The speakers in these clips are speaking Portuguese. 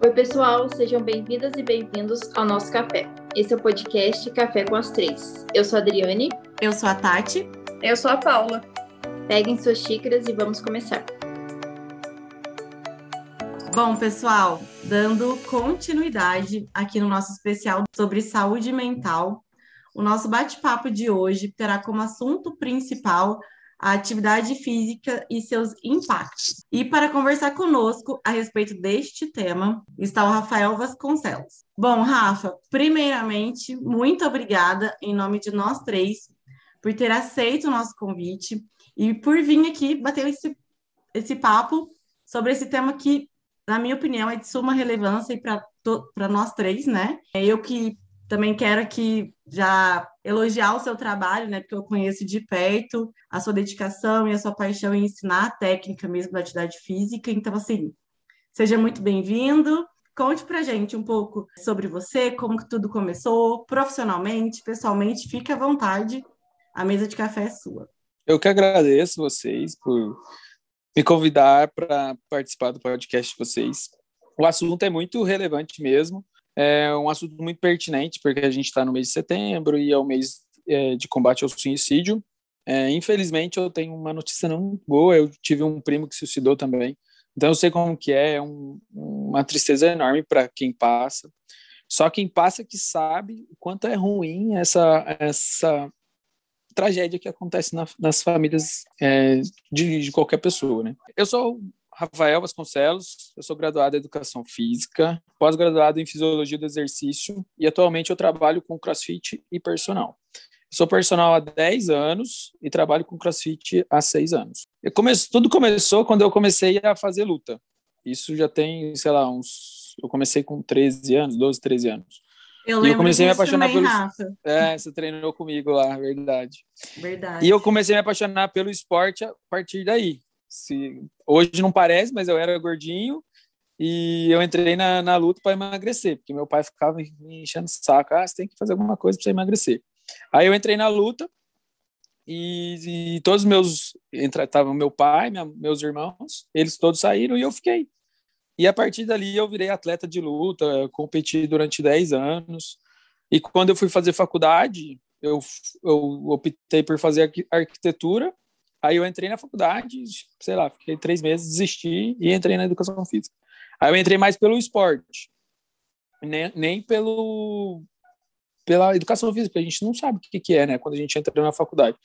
Oi, pessoal, sejam bem-vindas e bem-vindos ao nosso café. Esse é o podcast Café com as Três. Eu sou a Adriane. Eu sou a Tati. Eu sou a Paula. Peguem suas xícaras e vamos começar. Bom, pessoal, dando continuidade aqui no nosso especial sobre saúde mental, o nosso bate-papo de hoje terá como assunto principal a atividade física e seus impactos. E para conversar conosco a respeito deste tema está o Rafael Vasconcelos. Bom, Rafa, primeiramente, muito obrigada em nome de nós três por ter aceito o nosso convite e por vir aqui bater esse, esse papo sobre esse tema que, na minha opinião, é de suma relevância para nós três, né? Eu que também quero aqui já elogiar o seu trabalho, né? Porque eu conheço de perto a sua dedicação e a sua paixão em ensinar a técnica mesmo da atividade física. Então, assim, seja muito bem-vindo. Conte pra gente um pouco sobre você, como que tudo começou, profissionalmente, pessoalmente, fique à vontade. A mesa de café é sua. Eu que agradeço vocês por me convidar para participar do podcast de vocês. O assunto é muito relevante mesmo. É um assunto muito pertinente, porque a gente está no mês de setembro e é o mês é, de combate ao suicídio. É, infelizmente, eu tenho uma notícia não boa. Eu tive um primo que se suicidou também. Então, eu sei como que é. É um, uma tristeza enorme para quem passa. Só quem passa que sabe o quanto é ruim essa, essa tragédia que acontece na, nas famílias é, de, de, qualquer pessoa, né? Eu sou Rafael Vasconcelos, eu sou graduado em Educação Física, pós-graduado em Fisiologia do Exercício e atualmente eu trabalho com CrossFit e personal. sou personal há 10 anos e trabalho com CrossFit há 6 anos. Comece, tudo começou quando eu comecei a fazer luta. Isso já tem, sei lá, uns... Eu comecei com 13 anos, 12, 13 anos. Eu, e eu comecei a me apaixonar pelo. Rafa. É, você treinou comigo lá, verdade. Verdade. E eu comecei a me apaixonar pelo esporte a partir daí. Se, hoje não parece, mas eu era gordinho e eu entrei na, na luta para emagrecer, porque meu pai ficava me enchendo o saco, ah, você tem que fazer alguma coisa para você emagrecer. Aí eu entrei na luta e, e todos meus, estavam meu pai, minha, meus irmãos, eles todos saíram e eu fiquei. E a partir dali eu virei atleta de luta, competi durante 10 anos. E quando eu fui fazer faculdade, eu, eu optei por fazer arquitetura Aí eu entrei na faculdade, sei lá, fiquei três meses, desisti e entrei na educação física. Aí eu entrei mais pelo esporte, nem, nem pelo pela educação física, porque a gente não sabe o que, que é, né, quando a gente entra na faculdade.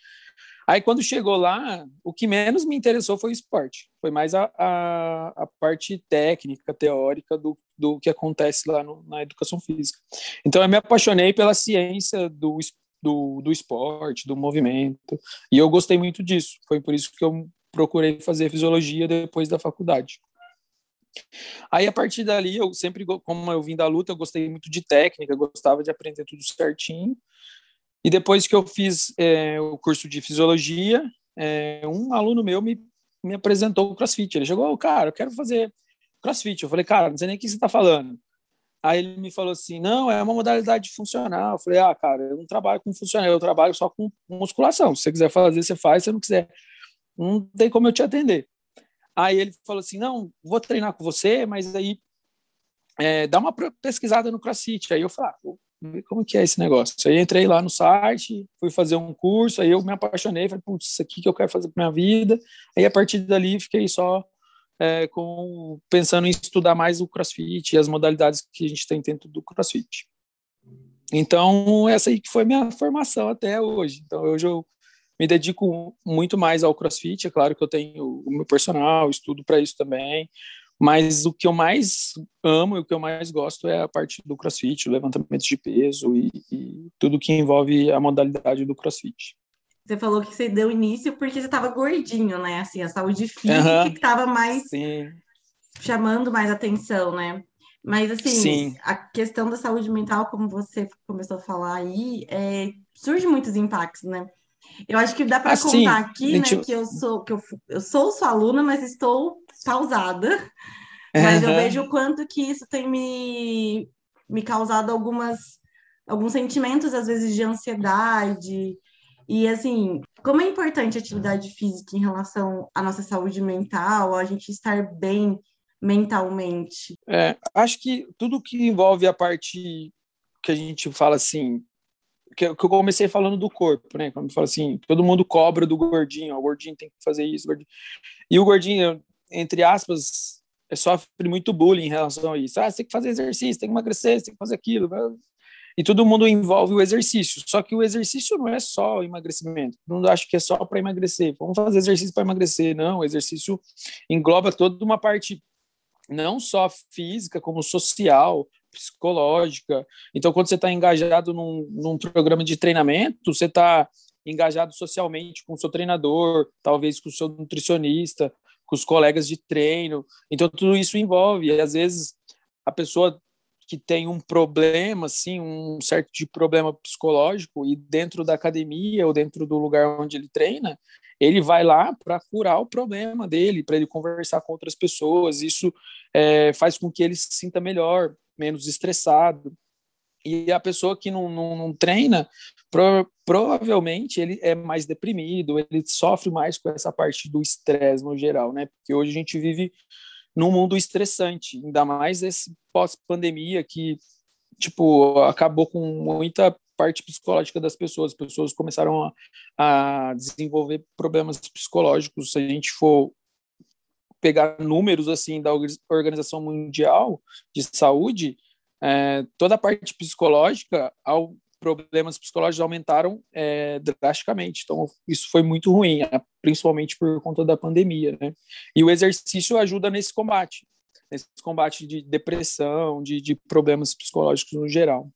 Aí quando chegou lá, o que menos me interessou foi o esporte, foi mais a, a, a parte técnica, teórica do, do que acontece lá no, na educação física. Então eu me apaixonei pela ciência do esporte do, do esporte, do movimento. E eu gostei muito disso. Foi por isso que eu procurei fazer fisiologia depois da faculdade. Aí, a partir dali, eu sempre, como eu vim da luta, eu gostei muito de técnica, gostava de aprender tudo certinho. E depois que eu fiz é, o curso de fisiologia, é, um aluno meu me, me apresentou o crossfit. Ele chegou, oh, cara, eu quero fazer crossfit. Eu falei, cara, não sei nem o que você está falando. Aí ele me falou assim: não, é uma modalidade funcional. Eu falei: ah, cara, eu não trabalho com funcional, eu trabalho só com musculação. Se você quiser fazer, você faz, se não quiser, não tem como eu te atender. Aí ele falou assim: não, vou treinar com você, mas aí é, dá uma pesquisada no CrossFit. Aí eu falei: ah, como que é esse negócio. Aí entrei lá no site, fui fazer um curso, aí eu me apaixonei, falei: putz, isso aqui que eu quero fazer para minha vida. Aí a partir dali fiquei só é, com, pensando em estudar mais o CrossFit e as modalidades que a gente tem dentro do CrossFit. Então, essa aí que foi minha formação até hoje. Então, hoje eu me dedico muito mais ao CrossFit. É claro que eu tenho o meu personal, estudo para isso também, mas o que eu mais amo e o que eu mais gosto é a parte do CrossFit, o levantamento de peso e, e tudo que envolve a modalidade do CrossFit. Você falou que você deu início porque você estava gordinho, né? Assim, a saúde física que estava mais Sim. chamando mais atenção, né? Mas assim, Sim. a questão da saúde mental, como você começou a falar aí, é, surge muitos impactos, né? Eu acho que dá para assim, contar aqui, gente... né, que eu sou que eu, eu sou sua aluna, mas estou pausada. Mas uhum. eu vejo o quanto que isso tem me, me causado algumas alguns sentimentos às vezes de ansiedade, e assim, como é importante a atividade física em relação à nossa saúde mental, a gente estar bem mentalmente? É, acho que tudo que envolve a parte que a gente fala assim, que, eu comecei falando do corpo, né? Quando fala assim, todo mundo cobra do gordinho, o gordinho tem que fazer isso, gordinho. e o gordinho, entre aspas, sofre muito bullying em relação a isso. Ah, você tem que fazer exercício, tem que emagrecer, tem que fazer aquilo. E todo mundo envolve o exercício. Só que o exercício não é só emagrecimento. Não acho que é só para emagrecer. Vamos fazer exercício para emagrecer. Não, o exercício engloba toda uma parte não só física, como social, psicológica. Então, quando você está engajado num, num programa de treinamento, você está engajado socialmente com o seu treinador, talvez com o seu nutricionista, com os colegas de treino. Então, tudo isso envolve. E, às vezes, a pessoa que tem um problema, assim, um certo de problema psicológico, e dentro da academia ou dentro do lugar onde ele treina, ele vai lá para curar o problema dele, para ele conversar com outras pessoas. Isso é, faz com que ele se sinta melhor, menos estressado. E a pessoa que não, não, não treina, pro, provavelmente ele é mais deprimido, ele sofre mais com essa parte do estresse no geral, né? Porque hoje a gente vive num mundo estressante, ainda mais esse pós-pandemia que, tipo, acabou com muita parte psicológica das pessoas. As pessoas começaram a, a desenvolver problemas psicológicos. Se a gente for pegar números assim da Organização Mundial de Saúde, é, toda a parte psicológica, ao, problemas psicológicos aumentaram é, drasticamente. Então, isso foi muito ruim, é, principalmente por conta da pandemia. Né? E o exercício ajuda nesse combate, nesse combate de depressão, de, de problemas psicológicos no geral.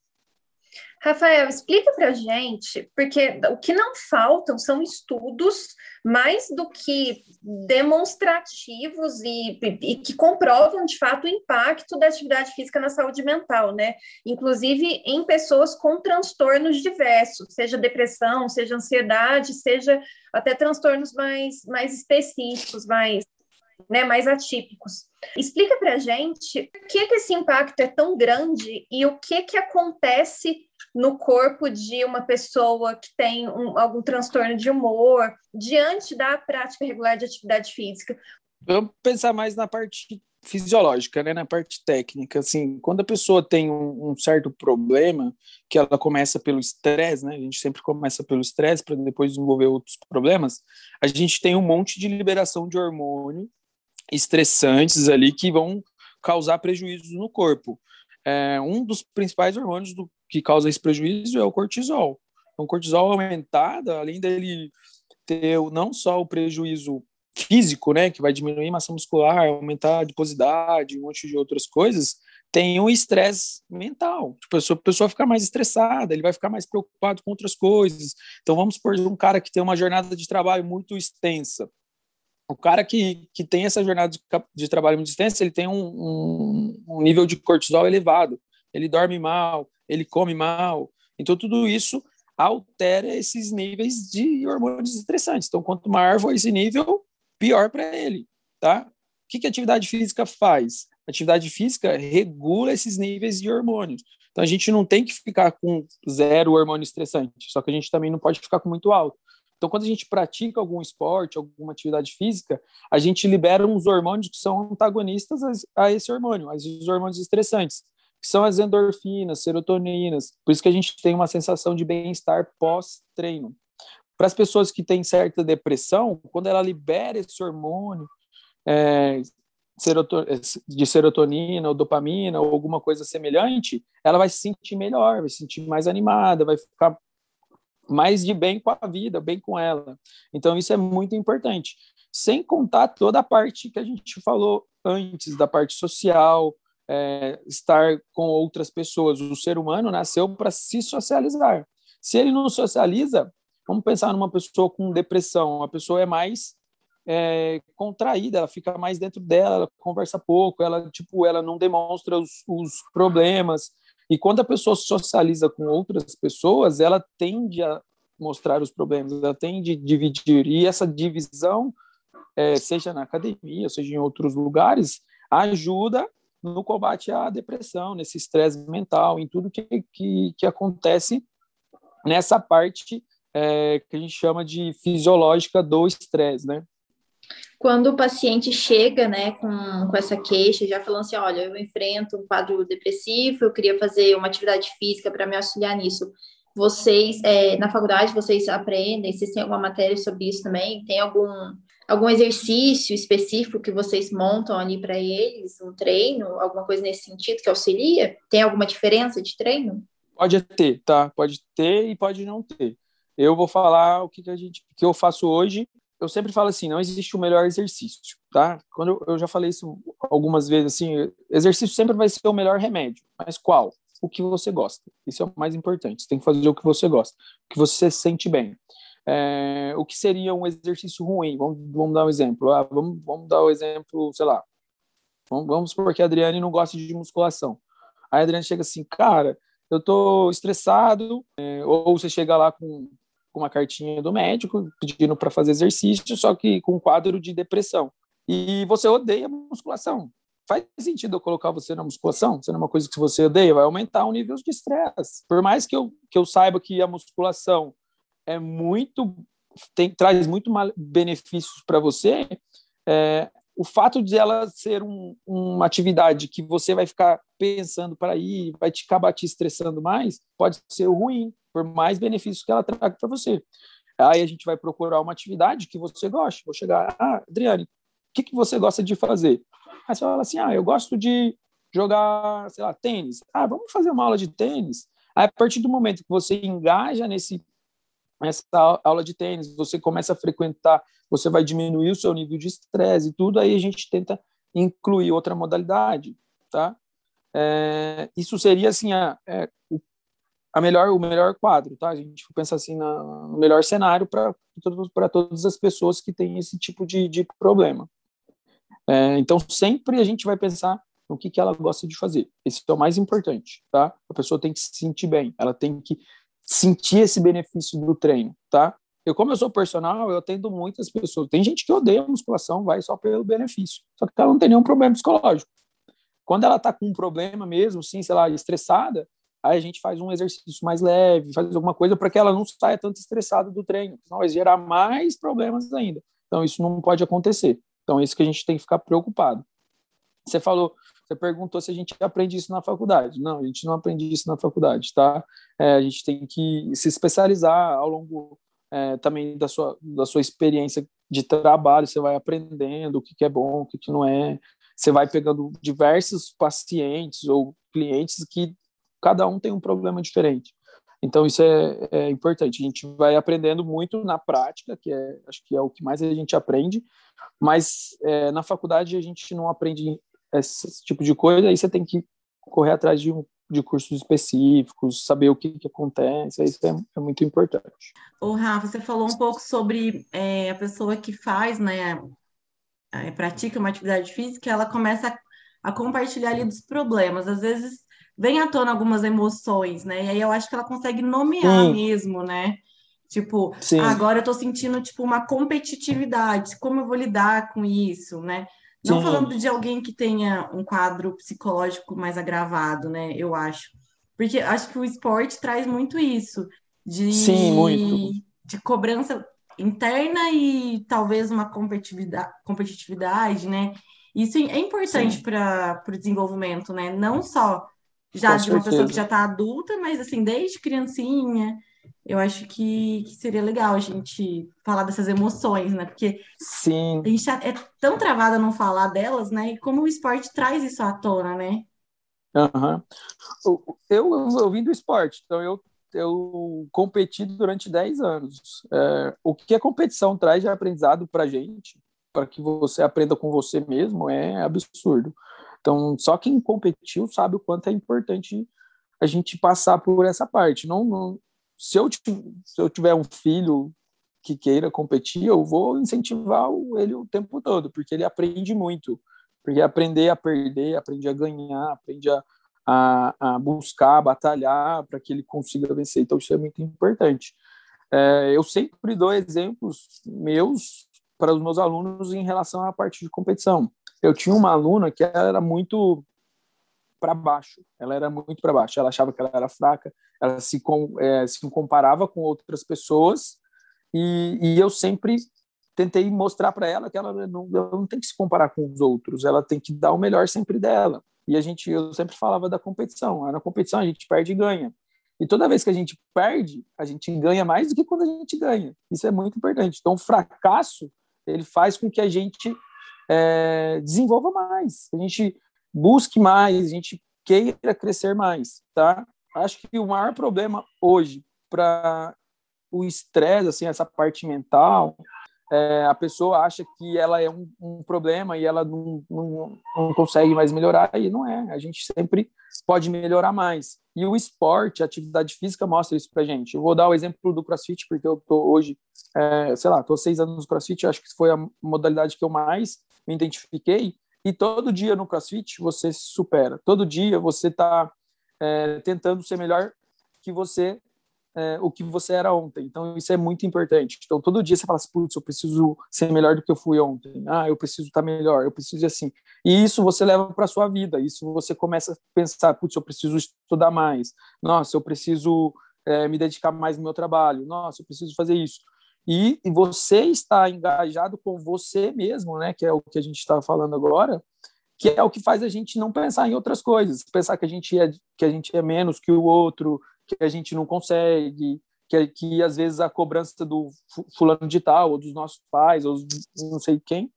Rafael, explica para gente, porque o que não faltam são estudos mais do que demonstrativos e, e, que comprovam de fato o impacto da atividade física na saúde mental, né? Inclusive em pessoas com transtornos diversos, seja depressão, seja ansiedade, seja até transtornos mais, mais específicos, mais né, mais atípicos. Explica para gente por que, que esse impacto é tão grande e o que, que acontece no corpo de uma pessoa que tem um, algum transtorno de humor diante da prática regular de atividade física? Vamos pensar mais na parte fisiológica, né, na parte técnica, assim, quando a pessoa tem um, um certo problema, que ela começa pelo estresse, né, a gente sempre começa pelo estresse para depois desenvolver outros problemas, a gente tem um monte de liberação de hormônio estressantes ali que vão causar prejuízos no corpo. É, um dos principais hormônios do, que causa esse prejuízo é o cortisol. Então, o cortisol aumentado, além dele ter não só o prejuízo físico, né, que vai diminuir massa muscular, aumentar a adiposidade, um monte de outras coisas, tem um estresse mental. Tipo, a pessoa, a pessoa fica mais estressada, ele vai ficar mais preocupado com outras coisas. Então, vamos supor um cara que tem uma jornada de trabalho muito extensa. O cara que, que tem essa jornada de, de trabalho muito extensa, ele tem um, um, um nível de cortisol elevado. Ele dorme mal, ele come mal. Então, tudo isso altera esses níveis de hormônios estressantes. Então, quanto maior for esse nível, pior para ele, tá? O que, que a atividade física faz? A atividade física regula esses níveis de hormônios. Então, a gente não tem que ficar com zero hormônio estressante, só que a gente também não pode ficar com muito alto. Então, quando a gente pratica algum esporte, alguma atividade física, a gente libera uns hormônios que são antagonistas a esse hormônio, os hormônios estressantes que são as endorfinas, serotoninas. Por isso que a gente tem uma sensação de bem-estar pós-treino. Para as pessoas que têm certa depressão, quando ela libera esse hormônio é, de serotonina ou dopamina ou alguma coisa semelhante, ela vai se sentir melhor, vai se sentir mais animada, vai ficar mais de bem com a vida, bem com ela. Então, isso é muito importante. Sem contar toda a parte que a gente falou antes, da parte social, é, estar com outras pessoas. O ser humano nasceu para se socializar. Se ele não socializa, vamos pensar numa pessoa com depressão. A pessoa é mais é, contraída, ela fica mais dentro dela, ela conversa pouco, ela tipo, ela não demonstra os, os problemas. E quando a pessoa socializa com outras pessoas, ela tende a mostrar os problemas, ela tende a dividir. E essa divisão, é, seja na academia, seja em outros lugares, ajuda no combate à depressão, nesse estresse mental, em tudo que, que, que acontece nessa parte é, que a gente chama de fisiológica do estresse, né? Quando o paciente chega, né, com, com essa queixa, já falando assim, olha, eu enfrento um quadro depressivo, eu queria fazer uma atividade física para me auxiliar nisso. Vocês, é, na faculdade, vocês aprendem, vocês têm alguma matéria sobre isso também? Tem algum, algum exercício específico que vocês montam ali para eles, um treino, alguma coisa nesse sentido que auxilia? Tem alguma diferença de treino? Pode ter, tá? Pode ter e pode não ter. Eu vou falar o que, que a gente, que eu faço hoje eu sempre falo assim, não existe o melhor exercício, tá? Quando eu, eu já falei isso algumas vezes, assim, exercício sempre vai ser o melhor remédio, mas qual? O que você gosta. Isso é o mais importante. Você tem que fazer o que você gosta, o que você sente bem. É, o que seria um exercício ruim? Vamos, vamos dar um exemplo. Ah, vamos, vamos dar o um exemplo, sei lá. Vamos, vamos supor que a Adriane não gosta de musculação. Aí a Adriane chega assim, cara, eu tô estressado, é, ou você chega lá com com uma cartinha do médico pedindo para fazer exercício, só que com um quadro de depressão. E você odeia musculação. Faz sentido eu colocar você na musculação? Se não é uma coisa que você odeia, vai aumentar o nível de estresse. Por mais que eu, que eu saiba que a musculação é muito tem, traz muito benefícios para você, é, o fato de ela ser um, uma atividade que você vai ficar pensando para ir, vai te acabar te estressando mais, pode ser ruim por mais benefícios que ela traga para você. Aí a gente vai procurar uma atividade que você goste. Vou chegar, ah, Adriane, o que, que você gosta de fazer? Aí você fala assim, ah, eu gosto de jogar, sei lá, tênis. Ah, vamos fazer uma aula de tênis. Aí, a partir do momento que você engaja nesse essa aula de tênis, você começa a frequentar, você vai diminuir o seu nível de estresse e tudo, aí a gente tenta incluir outra modalidade, tá? É, isso seria assim a, é, o a melhor, o melhor quadro, tá? A gente pensa assim na, no melhor cenário para todas as pessoas que têm esse tipo de, de problema. É, então, sempre a gente vai pensar no que, que ela gosta de fazer. Esse é o mais importante, tá? A pessoa tem que se sentir bem, ela tem que sentir esse benefício do treino, tá? Eu, como eu sou personal, eu atendo muitas pessoas. Tem gente que odeia musculação, vai só pelo benefício. Só que ela não tem nenhum problema psicológico. Quando ela tá com um problema mesmo, sim, sei lá, estressada, aí a gente faz um exercício mais leve, faz alguma coisa para que ela não saia tanto estressada do treino, senão vai gerar mais problemas ainda. Então, isso não pode acontecer. Então, é isso que a gente tem que ficar preocupado. Você falou, você perguntou se a gente aprende isso na faculdade. Não, a gente não aprende isso na faculdade, tá? É, a gente tem que se especializar ao longo é, também da sua, da sua experiência de trabalho, você vai aprendendo o que, que é bom, o que, que não é. Você vai pegando diversos pacientes ou clientes que cada um tem um problema diferente. Então isso é, é, importante. A gente vai aprendendo muito na prática, que é acho que é o que mais a gente aprende, mas é, na faculdade a gente não aprende esse tipo de coisa. Aí você tem que correr atrás de, um, de cursos específicos, saber o que, que acontece. Isso é, é muito importante. O Rafa, você falou um pouco sobre é, a pessoa que faz, né, é, pratica uma atividade física, ela começa a, a compartilhar ali dos problemas. Às vezes vem à tona algumas emoções, né? E aí eu acho que ela consegue nomear Sim. mesmo, né? Tipo, ah, agora eu tô sentindo tipo uma competitividade, como eu vou lidar com isso, né? Não Sim. falando de alguém que tenha um quadro psicológico mais agravado, né? Eu acho. Porque acho que o esporte traz muito isso de Sim, muito. de cobrança interna e talvez uma competitividade, competitividade né? Isso é importante para o desenvolvimento, né? Não só já Com de uma certeza. pessoa que já está adulta, mas assim, desde criancinha, eu acho que, que, seria legal a gente falar dessas emoções, né? Porque Sim. a gente é tão travada a não falar delas, né? E como o esporte traz isso à tona, né? Uhum. Eu, eu, eu vim do esporte, então eu, eu competi durante 10 anos. É, o que a competição traz de aprendizado para gente, para que você aprenda com você mesmo, é absurdo. Então, só quem competiu sabe o quanto é importante a gente passar por essa parte. Não, não se, eu, se eu tiver um filho que queira competir, eu vou incentivar ele o tempo todo, porque ele aprende muito. Porque aprender a perder, aprende a ganhar, aprende a, a, a buscar, a batalhar para que ele consiga vencer. Então, isso é muito importante. É, eu sempre dou exemplos meus para os meus alunos em relação à parte de competição eu tinha uma aluna que era muito para baixo, ela era muito para baixo, ela achava que ela era fraca, ela se, com, é, se comparava com outras pessoas e, e eu sempre tentei mostrar para ela que ela não, ela não tem que se comparar com os outros, ela tem que dar o melhor sempre dela. E a gente, eu sempre falava da competição. Na competição a gente perde e ganha. E toda vez que a gente perde, a gente ganha mais do que quando a gente ganha. Isso é muito importante. Então, o fracasso ele faz com que a gente é, desenvolva mais, a gente busque mais, a gente queira crescer mais, tá? Acho que o maior problema hoje para o estresse, assim, essa parte mental, é, a pessoa acha que ela é um, um problema e ela não, não, não, consegue mais melhorar, e não é. A gente sempre pode melhorar mais. E o esporte, a atividade física mostra isso pra gente. Eu vou dar o exemplo do crossfit, porque eu tô hoje, é, sei lá, tô seis anos no crossfit, acho que foi a modalidade que eu mais me identifiquei. E todo dia no crossfit você se supera. Todo dia você está é, tentando ser melhor que você é, o que você era ontem. Então, isso é muito importante. Então, todo dia você fala assim, putz, eu preciso ser melhor do que eu fui ontem. Ah, eu preciso estar melhor, eu preciso assim. E isso você leva para sua vida. Isso você começa a pensar, putz, eu preciso estudar mais. Nossa, eu preciso é, me dedicar mais no meu trabalho. Nossa, eu preciso fazer isso. E, e você está engajado com você mesmo, né? Que é o que a gente está falando agora que é o que faz a gente não pensar em outras coisas, pensar que a gente é que a gente é menos que o outro, que a gente não consegue, que, que às vezes a cobrança do fulano de tal, ou dos nossos pais, ou não sei quem,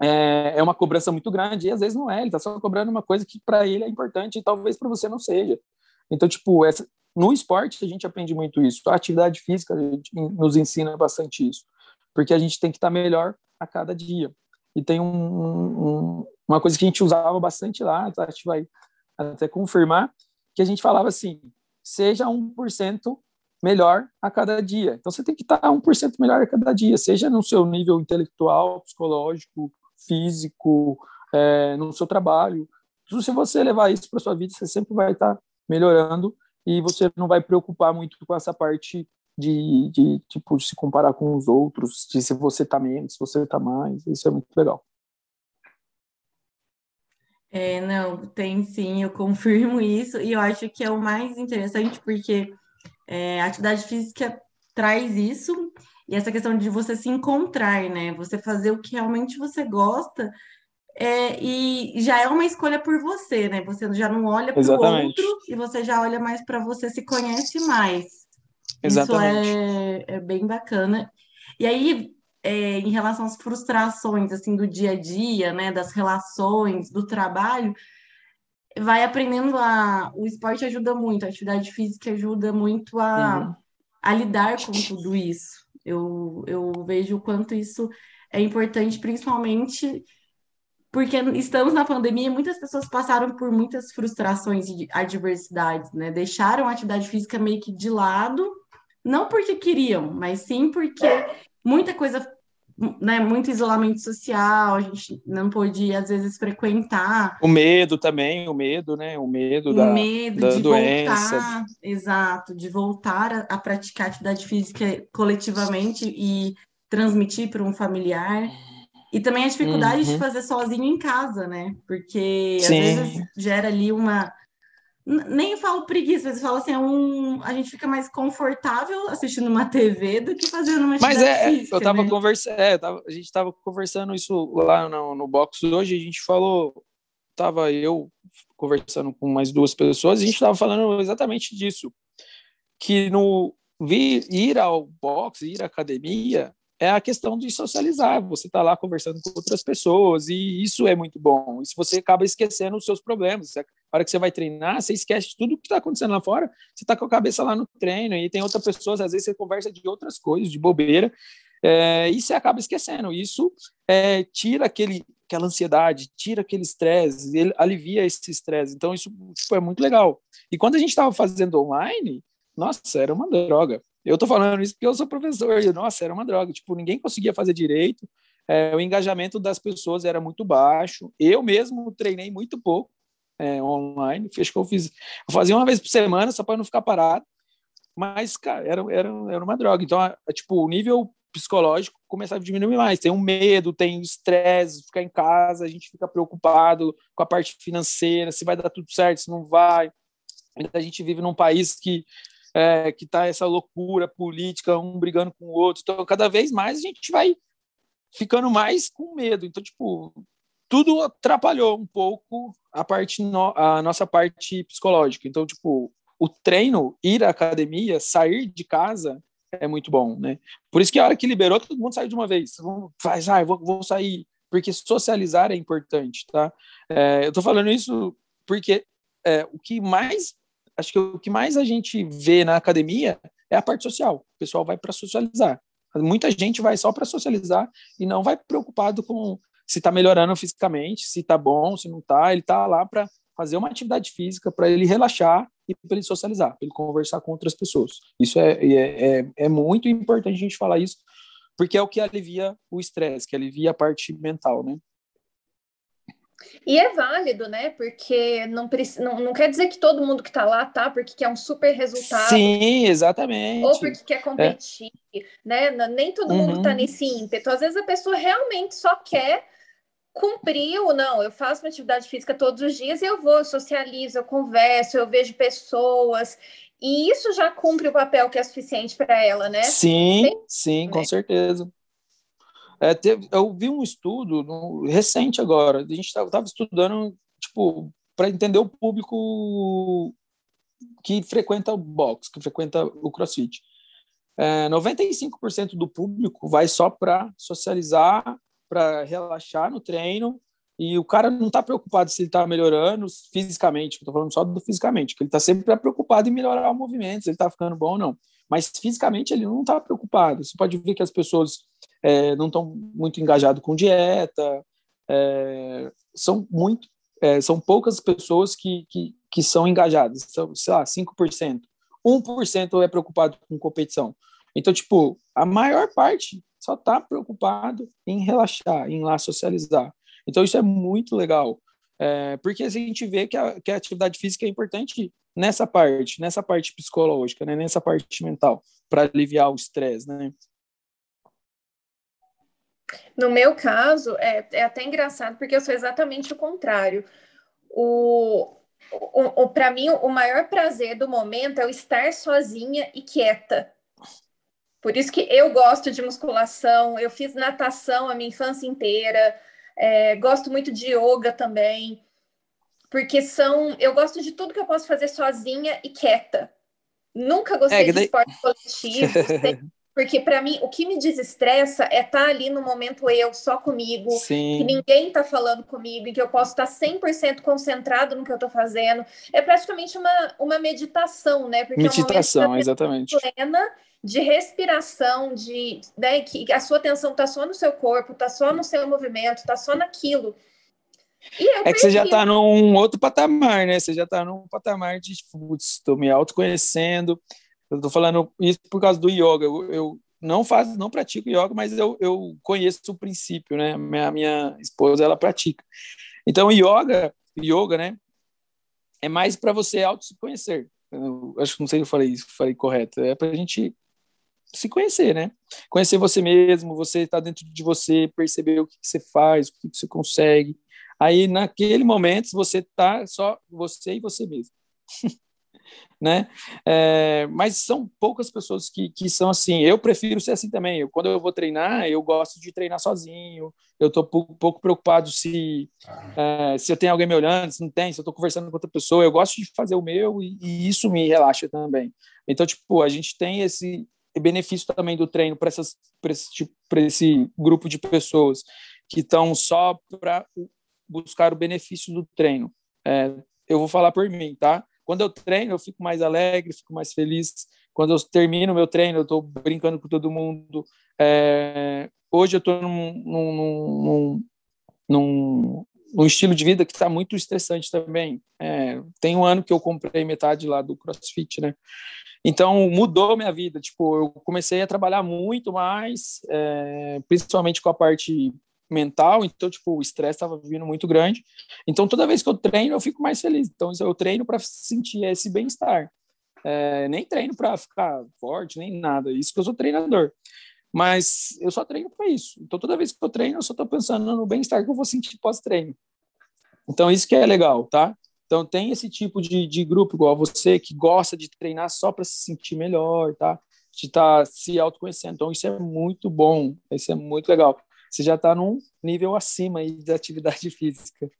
é, é uma cobrança muito grande, e às vezes não é, ele está só cobrando uma coisa que para ele é importante e talvez para você não seja. Então, tipo, essa, no esporte a gente aprende muito isso, a atividade física nos ensina bastante isso, porque a gente tem que estar melhor a cada dia. E tem um, um, uma coisa que a gente usava bastante lá, a gente vai até confirmar, que a gente falava assim, seja 1% melhor a cada dia. Então você tem que estar 1% melhor a cada dia, seja no seu nível intelectual, psicológico, físico, é, no seu trabalho. Se você levar isso para sua vida, você sempre vai estar melhorando e você não vai preocupar muito com essa parte de, de tipo se comparar com os outros, de se você está menos, se você está mais. Isso é muito legal. É, não, tem sim, eu confirmo isso, e eu acho que é o mais interessante porque é, a atividade física traz isso, e essa questão de você se encontrar, né? Você fazer o que realmente você gosta, é, e já é uma escolha por você, né? Você já não olha para o outro e você já olha mais para você, se conhece mais. Exatamente. Isso é, é bem bacana. E aí, é, em relação às frustrações assim do dia a dia, né, das relações, do trabalho, vai aprendendo a o esporte ajuda muito, a atividade física ajuda muito a, uhum. a lidar com tudo isso. Eu, eu vejo o quanto isso é importante, principalmente porque estamos na pandemia e muitas pessoas passaram por muitas frustrações e adversidades, né? Deixaram a atividade física meio que de lado, não porque queriam, mas sim porque muita coisa, né, muito isolamento social, a gente não podia, às vezes, frequentar. O medo também, o medo, né? O medo o da, medo da de doença. Voltar, exato, de voltar a, a praticar atividade física coletivamente e transmitir para um familiar. E também a dificuldade uhum. de fazer sozinho em casa, né? Porque Sim. às vezes gera ali uma nem falo preguiça, mas falo assim, é um, a gente fica mais confortável assistindo uma TV do que fazendo uma Mas é, física, eu tava né? conversando, é, tava, a gente tava conversando isso lá no, no box hoje, a gente falou, tava eu conversando com mais duas pessoas, a gente tava falando exatamente disso, que no vir, ir ao box, ir à academia, é a questão de socializar. Você está lá conversando com outras pessoas e isso é muito bom. Se você acaba esquecendo os seus problemas, a hora que você vai treinar, você esquece tudo que está acontecendo lá fora. Você está com a cabeça lá no treino e tem outras pessoas, às vezes você conversa de outras coisas, de bobeira, é, e você acaba esquecendo. Isso é, tira aquele, aquela ansiedade, tira aquele estresse, alivia esse estresse. Então isso tipo, é muito legal. E quando a gente estava fazendo online, nossa, era uma droga. Eu tô falando isso porque eu sou professor, e, nossa, era uma droga, tipo, ninguém conseguia fazer direito, é, o engajamento das pessoas era muito baixo, eu mesmo treinei muito pouco é, online, acho que eu fiz, eu fazia uma vez por semana só para não ficar parado, mas, cara, era, era, era uma droga, então, a, a, tipo, o nível psicológico começava a diminuir mais, tem um medo, tem estresse, ficar em casa, a gente fica preocupado com a parte financeira, se vai dar tudo certo, se não vai, a gente vive num país que é, que está essa loucura política, um brigando com o outro. Então, cada vez mais a gente vai ficando mais com medo. Então, tipo, tudo atrapalhou um pouco a parte no, a nossa parte psicológica. Então, tipo, o treino, ir à academia, sair de casa é muito bom, né? Por isso que a hora que liberou, todo mundo saiu de uma vez. Faz, ah, vou, vou sair, porque socializar é importante, tá? É, eu tô falando isso porque é, o que mais, acho que o que mais a gente vê na academia é a parte social. O pessoal vai para socializar. Muita gente vai só para socializar e não vai preocupado com se está melhorando fisicamente, se está bom, se não está. Ele está lá para fazer uma atividade física, para ele relaxar e para ele socializar, para ele conversar com outras pessoas. Isso é, é, é, é muito importante a gente falar isso, porque é o que alivia o estresse, que alivia a parte mental, né? E é válido, né? Porque não, não, não quer dizer que todo mundo que está lá tá porque quer um super resultado. Sim, exatamente. Ou porque quer competir, é. né? Nem todo mundo está uhum. nesse ímpeto. Às vezes a pessoa realmente só quer cumprir ou não. Eu faço uma atividade física todos os dias e eu vou, eu socializo, eu converso, eu vejo pessoas. E isso já cumpre o papel que é suficiente para ela, né? Sim, Tem, sim, né? com certeza. É, teve, eu vi um estudo no, recente agora, a gente estava estudando, tipo, para entender o público que frequenta o box, que frequenta o crossfit. É, 95% do público vai só para socializar, para relaxar no treino, e o cara não está preocupado se ele está melhorando fisicamente, estou falando só do fisicamente, que ele está sempre preocupado em melhorar o movimento, se ele está ficando bom ou não. Mas fisicamente ele não está preocupado. Você pode ver que as pessoas é, não estão muito engajadas com dieta, é, são muito, é, são poucas pessoas que, que, que são engajadas, são, sei lá, 5%. 1% é preocupado com competição. Então, tipo, a maior parte só está preocupado em relaxar, em lá socializar. Então, isso é muito legal, é, porque a gente vê que a, que a atividade física é importante nessa parte, nessa parte psicológica, né, nessa parte mental, para aliviar o estresse, né? No meu caso, é, é até engraçado, porque eu sou exatamente o contrário. O, o, o para mim, o maior prazer do momento é o estar sozinha e quieta. Por isso que eu gosto de musculação, eu fiz natação a minha infância inteira, é, gosto muito de yoga também, porque são. Eu gosto de tudo que eu posso fazer sozinha e quieta. Nunca gostei é, daí... de esporte coletivo, Porque para mim o que me desestressa é estar tá ali no momento eu só comigo, Sim. que ninguém está falando comigo e que eu posso estar tá 100% concentrado no que eu estou fazendo. É praticamente uma, uma meditação, né? Porque meditação, é um exatamente. Plena de respiração, de né, que a sua atenção está só no seu corpo, está só no seu movimento, está só naquilo. é que você já está num outro patamar, né? Você já está num patamar de, putz, estou me autoconhecendo, eu estou falando isso por causa do yoga. Eu, eu, não faço, não pratico yoga, mas eu, eu conheço o princípio, né? Minha, minha esposa ela pratica. Então, yoga, yoga, né? É mais para você auto se conhecer. Eu, acho que não sei se eu falei isso, falei correto. É para a gente se conhecer, né? Conhecer você mesmo, você está dentro de você, perceber o que, você faz, o que, que você consegue. Aí, naquele momento, você tá só você e você mesmo. né? É, mas são poucas pessoas que, que são assim. Eu prefiro ser assim também. Eu, quando eu vou treinar, eu gosto de treinar sozinho. Eu estou pouco, pouco, preocupado se, é, se eu tenho alguém me olhando, se não tem, se eu estou conversando com outra pessoa. Eu gosto de fazer o meu e, e isso me relaxa também. Então, tipo, a gente tem esse benefício também do treino para esse, tipo, esse grupo de pessoas que estão só para buscar o benefício do treino. É, eu vou falar por mim, tá? Quando eu treino, eu fico mais alegre, fico mais feliz. Quando eu termino meu treino, eu estou brincando com todo mundo. É, hoje eu estou num, num, num, num, estilo de vida que está muito estressante também. É, tem um ano que eu comprei metade lá do CrossFit, né? Então mudou minha vida. Tipo, eu comecei a trabalhar muito mais, é, principalmente com a parte mental, então, tipo, o estresse estava vindo muito grande. Então, toda vez que eu treino, eu fico mais feliz. Então, eu treino para sentir esse bem-estar. É, nem treino para ficar forte, nem nada. Isso que eu sou treinador. Mas eu só treino para isso. Então, toda vez que eu treino, eu só estou pensando no bem-estar que eu vou sentir pós-treino. Então, isso que é legal, tá? Então, tem esse tipo de, de grupo, igual você, que gosta de treinar só para se sentir melhor, tá? De estar tá se autoconhecendo. Então, isso é muito bom. Isso é muito legal. Você já está num nível acima aí de atividade física.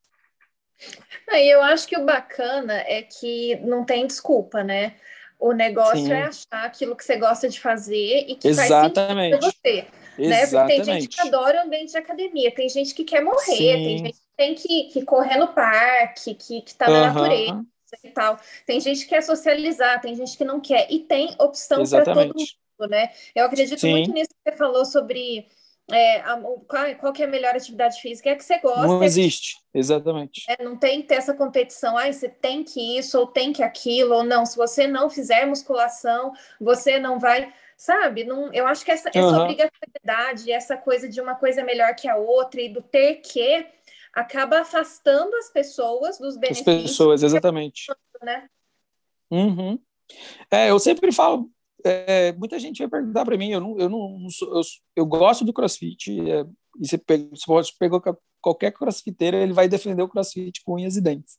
E eu acho que o bacana é que não tem desculpa, né? O negócio Sim. é achar aquilo que você gosta de fazer e que Exatamente. faz sentido pra você. Né? Porque tem gente que adora o ambiente de academia, tem gente que quer morrer, Sim. tem gente que tem que, que correr no parque, que, que tá na uhum. natureza e tal. Tem gente que quer socializar, tem gente que não quer. E tem opção para todo mundo, né? Eu acredito Sim. muito nisso que você falou sobre é, a, qual, qual que é a melhor atividade física é que você gosta. Não existe, exatamente. É, não tem que ter essa competição, ah, você tem que isso, ou tem que aquilo, ou não. Se você não fizer musculação, você não vai. Sabe? Não, eu acho que essa, uhum. essa obrigatoriedade, essa coisa de uma coisa melhor que a outra e do ter que acaba afastando as pessoas dos benefícios. As pessoas, exatamente. Né? Uhum. É, eu sempre falo, é, muita gente vai perguntar para mim, eu não, eu não, não sou, eu, eu, gosto do CrossFit, é, e você, pega, você pegou qualquer crossfiteiro, ele vai defender o CrossFit com unhas e dentes.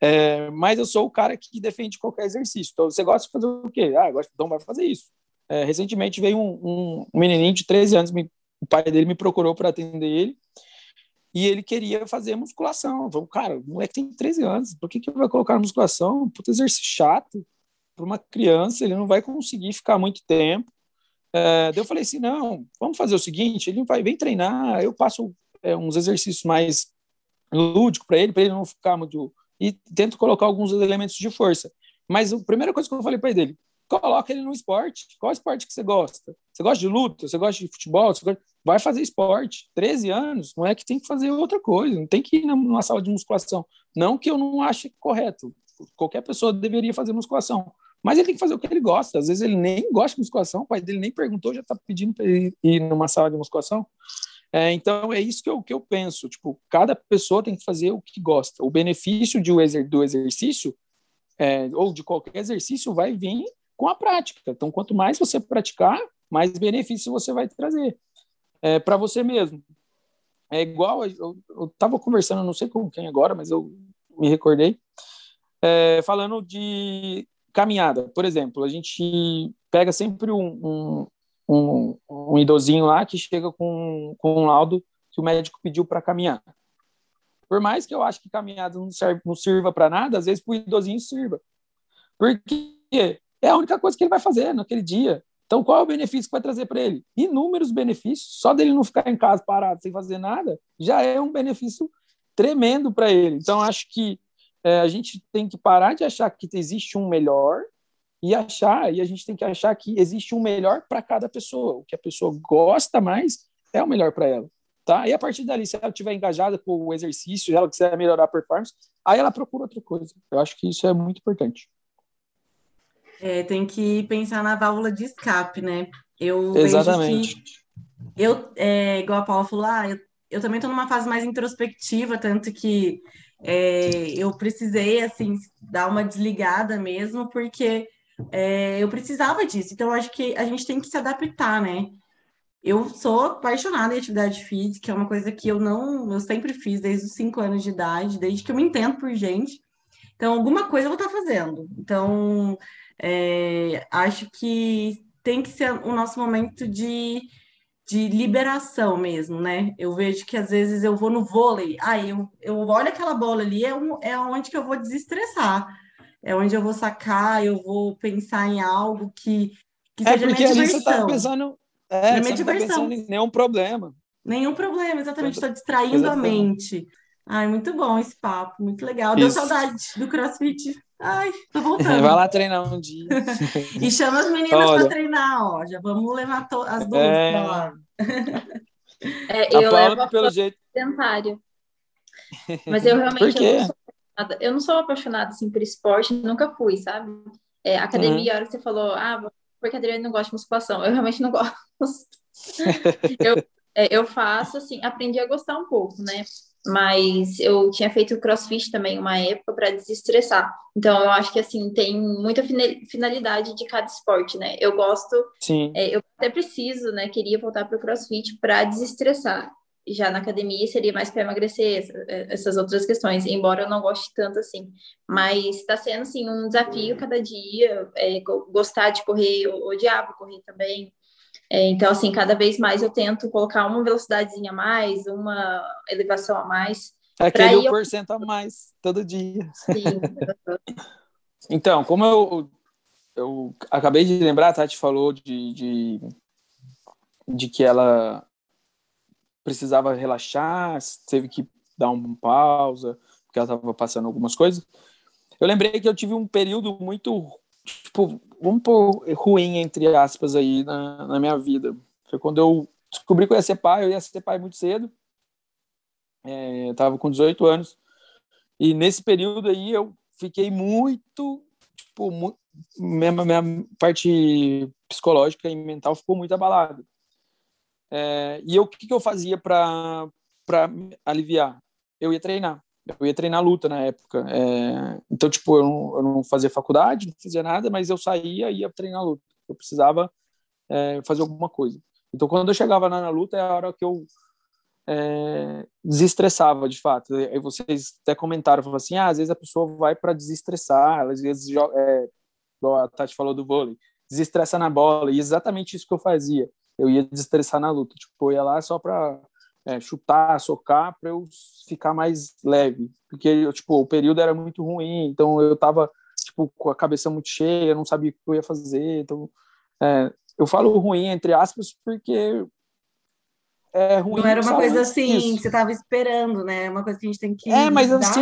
É, mas eu sou o cara que defende qualquer exercício. Então, você gosta de fazer o quê? Ah, gosto, então vai fazer isso. É, recentemente veio um, um, menininho de 13 anos, me, o pai dele me procurou para atender ele, e ele queria fazer musculação. Falei, cara, o moleque tem 13 anos, por que, que vai colocar musculação? Puta exercício chato para uma criança, ele não vai conseguir ficar muito tempo. É, daí eu falei assim, não, vamos fazer o seguinte, ele vai vem treinar, eu passo é, uns exercícios mais lúdicos para ele, para ele não ficar muito e tento colocar alguns elementos de força. Mas a primeira coisa que eu falei para ele, coloca ele no esporte. Qual esporte que você gosta? Você gosta de luta? Você gosta de futebol? Gosta... Vai fazer esporte. 13 anos, não é que tem que fazer outra coisa, não tem que ir numa sala de musculação. Não que eu não ache correto. Qualquer pessoa deveria fazer musculação. Mas ele tem que fazer o que ele gosta. Às vezes ele nem gosta de musculação, o pai dele nem perguntou, já está pedindo para ir, ir numa sala de musculação. É, então é isso que eu, que eu penso. Tipo, cada pessoa tem que fazer o que gosta. O benefício de, do exercício é, ou de qualquer exercício vai vir com a prática. Então, quanto mais você praticar, mais benefício você vai trazer é, para você mesmo. É igual, eu estava conversando, não sei com quem agora, mas eu me recordei, é, falando de caminhada, por exemplo, a gente pega sempre um, um, um, um idosinho lá que chega com, com um laudo que o médico pediu para caminhar. Por mais que eu acho que caminhada não, serve, não sirva para nada, às vezes para o idosinho sirva. Porque é a única coisa que ele vai fazer naquele dia. Então, qual é o benefício que vai trazer para ele? Inúmeros benefícios. Só dele não ficar em casa parado sem fazer nada já é um benefício tremendo para ele. Então, acho que é, a gente tem que parar de achar que existe um melhor e achar, e a gente tem que achar que existe um melhor para cada pessoa. O que a pessoa gosta mais é o melhor para ela. Tá? E a partir dali, se ela estiver engajada com o exercício, se ela quiser melhorar a performance, aí ela procura outra coisa. Eu acho que isso é muito importante. É, tem que pensar na válvula de escape, né? Eu Exatamente. eu, é, igual a Paula falou, ah, eu, eu também estou numa fase mais introspectiva, tanto que é, eu precisei, assim, dar uma desligada mesmo, porque é, eu precisava disso. Então, acho que a gente tem que se adaptar, né? Eu sou apaixonada em atividade física, é uma coisa que eu não, eu sempre fiz desde os cinco anos de idade, desde que eu me entendo por gente. Então, alguma coisa eu vou estar fazendo. Então, é, acho que tem que ser o nosso momento de de liberação mesmo, né? Eu vejo que às vezes eu vou no vôlei, aí eu, eu olho aquela bola ali, é, um, é onde que eu vou desestressar, é onde eu vou sacar, eu vou pensar em algo que, que é seja porque minha diversão. Você tá pensando, é, minha você tá pensando em nenhum problema. Nenhum problema, exatamente, estou distraindo a mente. Ai, muito bom esse papo, muito legal. Deu Isso. saudade do CrossFit. Ai, tô voltando. Vai lá treinar um dia. e chama as meninas para treinar, ó. Já vamos levar as duas é... para lá. É, eu Paula, levo pelo jeito sedentário. Mas eu realmente? Eu, não sou, eu não sou apaixonada assim, por esporte, nunca fui, sabe? É, academia, uhum. a hora que você falou, ah, porque a Adriane não gosta de musculação, eu realmente não gosto. eu, é, eu faço assim, aprendi a gostar um pouco, né? Mas eu tinha feito crossfit também uma época para desestressar. Então eu acho que assim tem muita finalidade de cada esporte, né? Eu gosto, é, eu até preciso, né? Queria voltar para o crossfit para desestressar. Já na academia seria mais para emagrecer é, essas outras questões, embora eu não goste tanto assim. Mas está sendo assim um desafio cada dia, é, gostar de correr, odiava correr também. É, então, assim, cada vez mais eu tento colocar uma velocidadezinha a mais, uma elevação a mais. É aquele 1% eu... a mais, todo dia. Sim. então, como eu, eu acabei de lembrar, a Tati falou de, de, de que ela precisava relaxar, teve que dar uma pausa, porque ela estava passando algumas coisas. Eu lembrei que eu tive um período muito, tipo, vamos pôr ruim, entre aspas, aí na, na minha vida. Foi quando eu descobri que eu ia ser pai, eu ia ser pai muito cedo. É, eu estava com 18 anos. E nesse período aí eu fiquei muito, tipo, muito, minha, minha parte psicológica e mental ficou muito abalada. É, e eu, o que, que eu fazia para aliviar? Eu ia treinar. Eu ia treinar luta na época. É, então, tipo, eu não, eu não, fazia faculdade, não fazia nada, mas eu saía e ia treinar luta. Eu precisava é, fazer alguma coisa. Então, quando eu chegava na, na luta, é a hora que eu é, desestressava, de fato. Aí vocês até comentaram, falaram assim, ah, às vezes a pessoa vai para desestressar, às vezes joga, é, igual a Tati falou do vôlei, desestressa na bola, e exatamente isso que eu fazia. Eu ia desestressar na luta, tipo, eu ia lá só para é, chutar, socar, para eu ficar mais leve, porque tipo, o período era muito ruim, então eu tava tipo, com a cabeça muito cheia, não sabia o que eu ia fazer, então é, eu falo ruim entre aspas porque é ruim. Não era uma coisa assim isso. que você estava esperando, né? É uma coisa que a gente tem que. É, mas assim.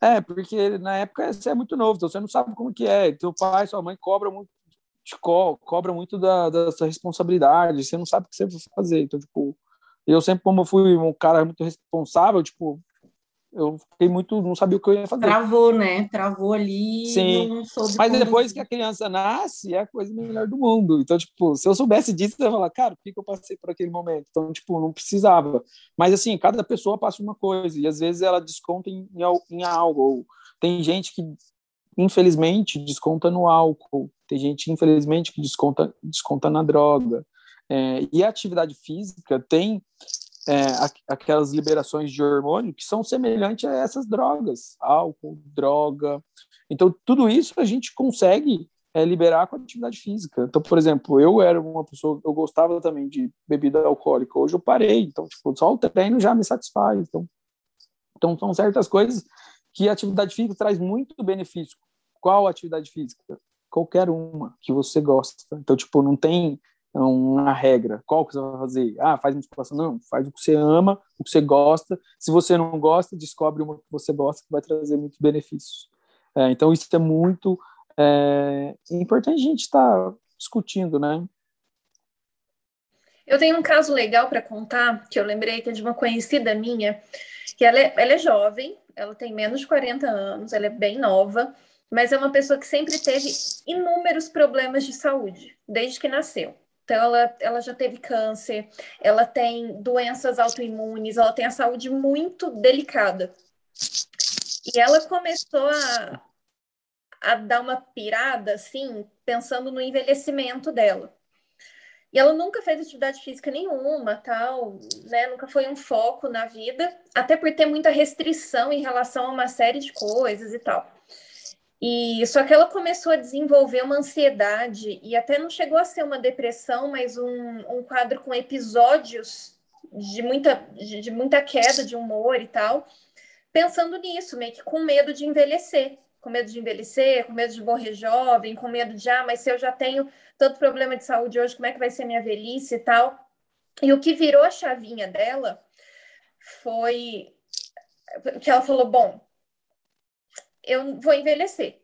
É, porque na época você é muito novo, então você não sabe como que é. Teu pai, sua mãe cobra muito, te co cobra muito da, da sua responsabilidade, você não sabe o que você vai fazer. Então, tipo, eu sempre, como fui um cara muito responsável, tipo, eu fiquei muito, não sabia o que eu ia fazer. Travou, né? Travou ali. Sim. Mas depois que a criança nasce, é a coisa melhor do mundo. Então, tipo, se eu soubesse disso, eu ia falar, cara, por que, que eu passei por aquele momento? Então, tipo, não precisava. Mas, assim, cada pessoa passa uma coisa e às vezes ela desconta em, em algo. Tem gente que, infelizmente, desconta no álcool. Tem gente, infelizmente, que desconta, desconta na droga. É, e a atividade física tem é, aquelas liberações de hormônio que são semelhantes a essas drogas, álcool, droga. Então, tudo isso a gente consegue é, liberar com a atividade física. Então, por exemplo, eu era uma pessoa, eu gostava também de bebida alcoólica, hoje eu parei, então, tipo, só o treino já me satisfaz. Então, então são certas coisas que a atividade física traz muito benefício. Qual atividade física? Qualquer uma que você gosta. Então, tipo, não tem uma regra. Qual que você vai fazer? Ah, faz musculação. Não, faz o que você ama, o que você gosta. Se você não gosta, descobre uma que você gosta que vai trazer muitos benefícios. É, então, isso é muito é, importante a gente estar tá discutindo, né? Eu tenho um caso legal para contar, que eu lembrei que é de uma conhecida minha, que ela é, ela é jovem, ela tem menos de 40 anos, ela é bem nova, mas é uma pessoa que sempre teve inúmeros problemas de saúde, desde que nasceu. Então, ela, ela já teve câncer, ela tem doenças autoimunes, ela tem a saúde muito delicada. E ela começou a, a dar uma pirada, assim, pensando no envelhecimento dela. E ela nunca fez atividade física nenhuma, tal, né? Nunca foi um foco na vida, até por ter muita restrição em relação a uma série de coisas e tal. E só que ela começou a desenvolver uma ansiedade e até não chegou a ser uma depressão, mas um, um quadro com episódios de muita, de, de muita queda de humor e tal, pensando nisso, meio que com medo de envelhecer, com medo de envelhecer, com medo de morrer jovem, com medo de, ah, mas se eu já tenho tanto problema de saúde hoje, como é que vai ser minha velhice e tal? E o que virou a chavinha dela foi que ela falou: bom, eu vou envelhecer.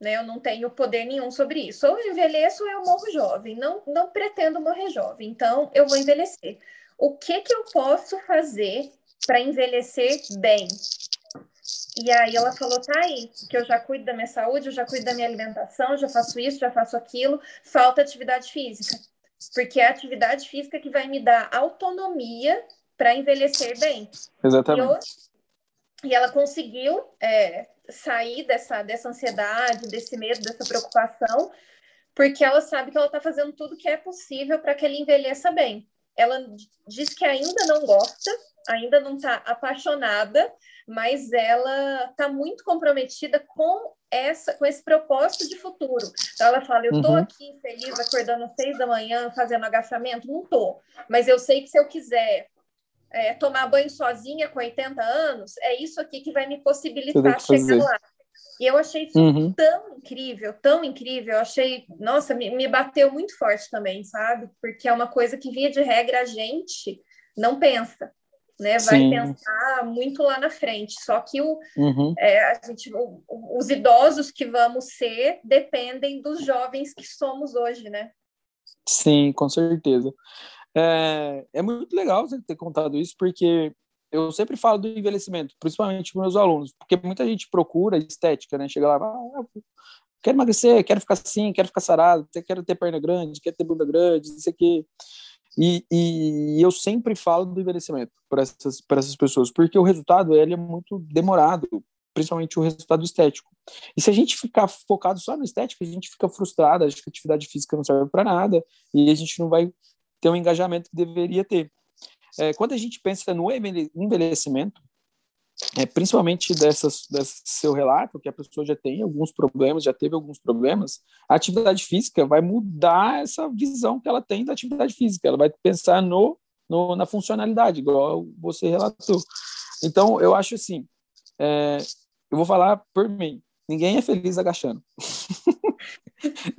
Né? Eu não tenho poder nenhum sobre isso. Ou eu envelheço ou eu morro jovem. Não, não pretendo morrer jovem. Então, eu vou envelhecer. O que, que eu posso fazer para envelhecer bem? E aí ela falou, tá aí, que eu já cuido da minha saúde, eu já cuido da minha alimentação, já faço isso, já faço aquilo, falta atividade física. Porque é a atividade física que vai me dar autonomia para envelhecer bem. Exatamente. E, e ela conseguiu é, sair dessa, dessa ansiedade, desse medo, dessa preocupação, porque ela sabe que ela está fazendo tudo que é possível para que ele envelheça bem. ela diz que ainda não gosta, ainda não está apaixonada, mas ela está muito comprometida com essa, com esse propósito de futuro. Então ela fala: eu estou uhum. aqui feliz, acordando às seis da manhã, fazendo agachamento, não estou. Mas eu sei que se eu quiser é, tomar banho sozinha com 80 anos, é isso aqui que vai me possibilitar chegar lá. E eu achei isso uhum. tão incrível, tão incrível. Eu achei, nossa, me, me bateu muito forte também, sabe? Porque é uma coisa que, via de regra, a gente não pensa né? Vai Sim. pensar muito lá na frente. Só que o, uhum. é, a gente, o, os idosos que vamos ser dependem dos jovens que somos hoje, né? Sim, com certeza. É, é muito legal você ter contado isso, porque eu sempre falo do envelhecimento, principalmente com meus alunos, porque muita gente procura estética, né? Chega lá, ah, quero emagrecer, quero ficar assim, quero ficar sarado, quero ter perna grande, quero ter bunda grande, não sei o quê. E, e eu sempre falo do envelhecimento para essas, para essas pessoas, porque o resultado ele é muito demorado, principalmente o resultado estético. E se a gente ficar focado só no estético, a gente fica frustrado, acho que a atividade física não serve para nada e a gente não vai ter o um engajamento que deveria ter. É, quando a gente pensa no envelhecimento, é, principalmente dessas, desse seu relato, que a pessoa já tem alguns problemas, já teve alguns problemas, a atividade física vai mudar essa visão que ela tem da atividade física. Ela vai pensar no, no na funcionalidade, igual você relatou. Então, eu acho assim, é, eu vou falar por mim, ninguém é feliz agachando.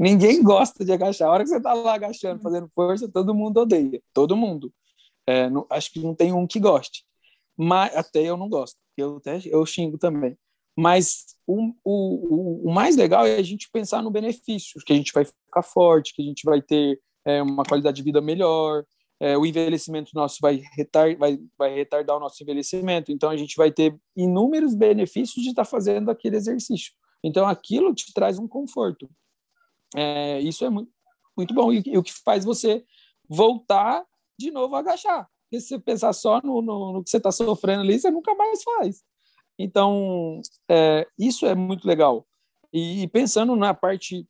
ninguém gosta de agachar. A hora que você está lá agachando, fazendo força, todo mundo odeia. Todo mundo. É, não, acho que não tem um que goste mas até eu não gosto, eu até eu xingo também. Mas o, o, o mais legal é a gente pensar no benefício, que a gente vai ficar forte, que a gente vai ter é, uma qualidade de vida melhor, é, o envelhecimento nosso vai, retar, vai, vai retardar o nosso envelhecimento, então a gente vai ter inúmeros benefícios de estar fazendo aquele exercício. Então aquilo te traz um conforto. É, isso é muito, muito bom, e, e o que faz você voltar de novo a agachar. Porque se você pensar só no, no, no que você está sofrendo ali, você nunca mais faz. Então, é, isso é muito legal. E, e, pensando na parte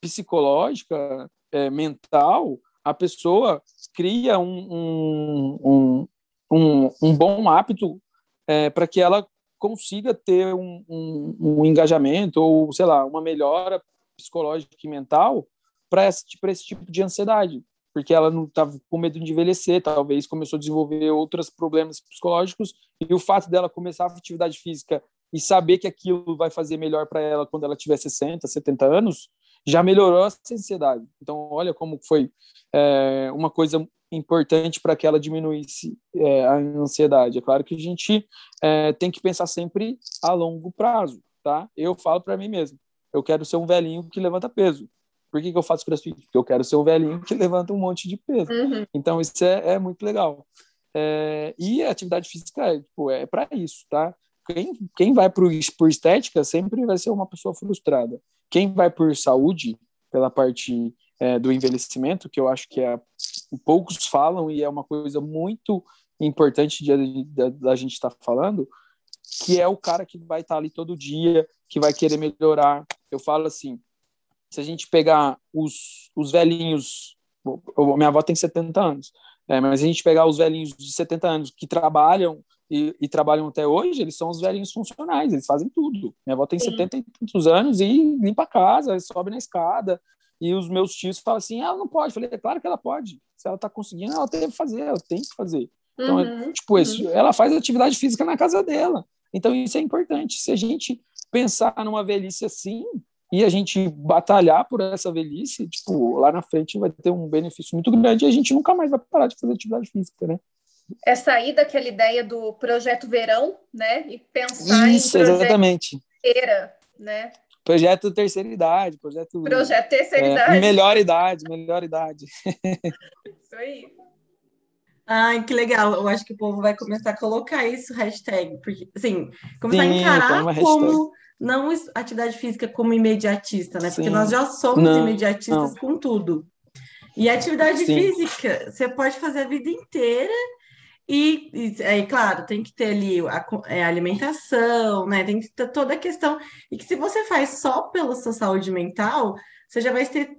psicológica, é, mental, a pessoa cria um, um, um, um bom hábito é, para que ela consiga ter um, um, um, engajamento ou, sei lá, uma melhora psicológica e mental para esse, esse tipo de ansiedade porque ela não estava com medo de envelhecer, talvez começou a desenvolver outros problemas psicológicos, e o fato dela começar a atividade física e saber que aquilo vai fazer melhor para ela quando ela tiver 60, 70 anos, já melhorou essa ansiedade. Então, olha como foi é, uma coisa importante para que ela diminuísse é, a ansiedade. É claro que a gente é, tem que pensar sempre a longo prazo, tá? Eu falo para mim mesmo, eu quero ser um velhinho que levanta peso. Por que, que eu faço crossfit? Porque eu quero ser o velhinho que levanta um monte de peso. Uhum. Então, isso é, é muito legal. É, e a atividade física é, tipo, é para isso, tá? Quem, quem vai por, por estética sempre vai ser uma pessoa frustrada. Quem vai por saúde, pela parte é, do envelhecimento, que eu acho que é, poucos falam e é uma coisa muito importante da gente estar tá falando, que é o cara que vai estar tá ali todo dia, que vai querer melhorar. Eu falo assim, se a gente pegar os, os velhinhos, minha avó tem 70 anos, é, mas se a gente pegar os velhinhos de 70 anos que trabalham e, e, trabalham até hoje, eles são os velhinhos funcionais, eles fazem tudo. Minha avó tem Sim. 70 e tantos anos e limpa a casa, sobe na escada. E os meus tios falam assim: ah, ela não pode. Eu falei: é claro que ela pode. Se ela está conseguindo, ela tem que fazer, ela tem que fazer. Então, uhum. tipo, isso, uhum. ela faz atividade física na casa dela. Então, isso é importante. Se a gente pensar numa velhice assim, e a gente batalhar por essa velhice, tipo, lá na frente vai ter um benefício muito grande e a gente nunca mais vai parar de fazer atividade física, né? É sair daquela ideia do projeto verão, né? E pensar Isso, em exatamente. Né? Projeto terceira idade, projeto. Projeto terceira é, idade. Melhor idade, melhor idade. Isso aí. Ai, que legal. Eu acho que o povo vai começar a colocar isso, hashtag, porque, assim, começar Sim, a encarar como não atividade física como imediatista, né? Sim. Porque nós já somos não, imediatistas não. com tudo. E atividade Sim. física, você pode fazer a vida inteira e, e é claro, tem que ter ali a, é, a, alimentação, né? Tem que ter toda a questão. E que se você faz só pela sua saúde mental, você já vai ser